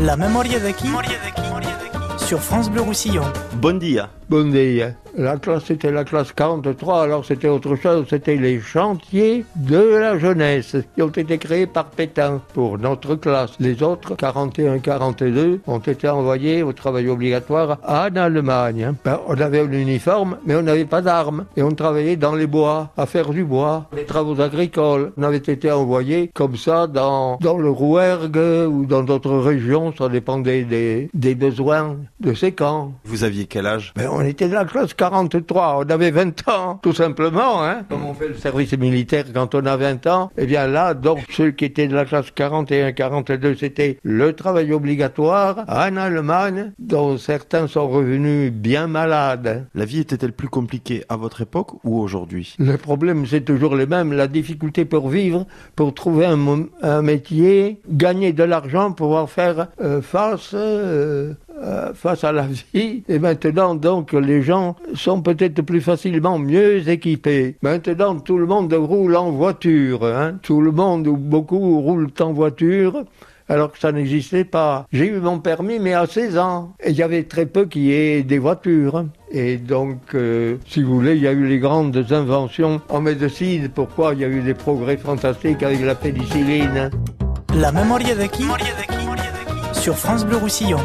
La memoria de qui? Sur France Bleu Roussillon. Bon dia. Bon dia. La classe, c'était la classe 43, alors c'était autre chose, c'était les chantiers de la jeunesse qui ont été créés par Pétain pour notre classe. Les autres, 41-42, ont été envoyés au travail obligatoire en Allemagne. hein. Ben, on avait un uniforme, mais on n'avait pas d'armes. Et on travaillait dans les bois, à faire du bois, les travaux agricoles. On avait été envoyés comme ça dans, dans le Rouergue ou dans d'autres régions, ça dépendait des, des besoins de ces camps. Vous aviez quel âge? Ben, on était de la classe 43, on avait 20 ans, tout simplement. Hein. Comme on fait le service militaire quand on a 20 ans, eh bien là, donc, ceux qui étaient de la classe 41, 42, c'était le travail obligatoire en Allemagne, dont certains sont revenus bien malades. La vie était-elle plus compliquée à votre époque ou aujourd'hui? Le problème, c'est toujours le même, la difficulté pour vivre, pour trouver un métier, gagner de l'argent, pouvoir faire euh, face, euh, euh, face à la vie. Et maintenant, donc, les gens sont peut-être plus facilement mieux équipés. Maintenant, tout le monde roule en voiture. Hein. Tout le monde, ou beaucoup, roulent en voiture. Alors que ça n'existait pas. J'ai eu mon permis, mais à 16 ans. Et il y avait très peu qui aient des voitures. Et donc, euh, si vous voulez, il y a eu les grandes inventions en médecine. Pourquoi il y a eu des progrès fantastiques avec la pénicilline La memoria de qui? Sur France Bleu Roussillon.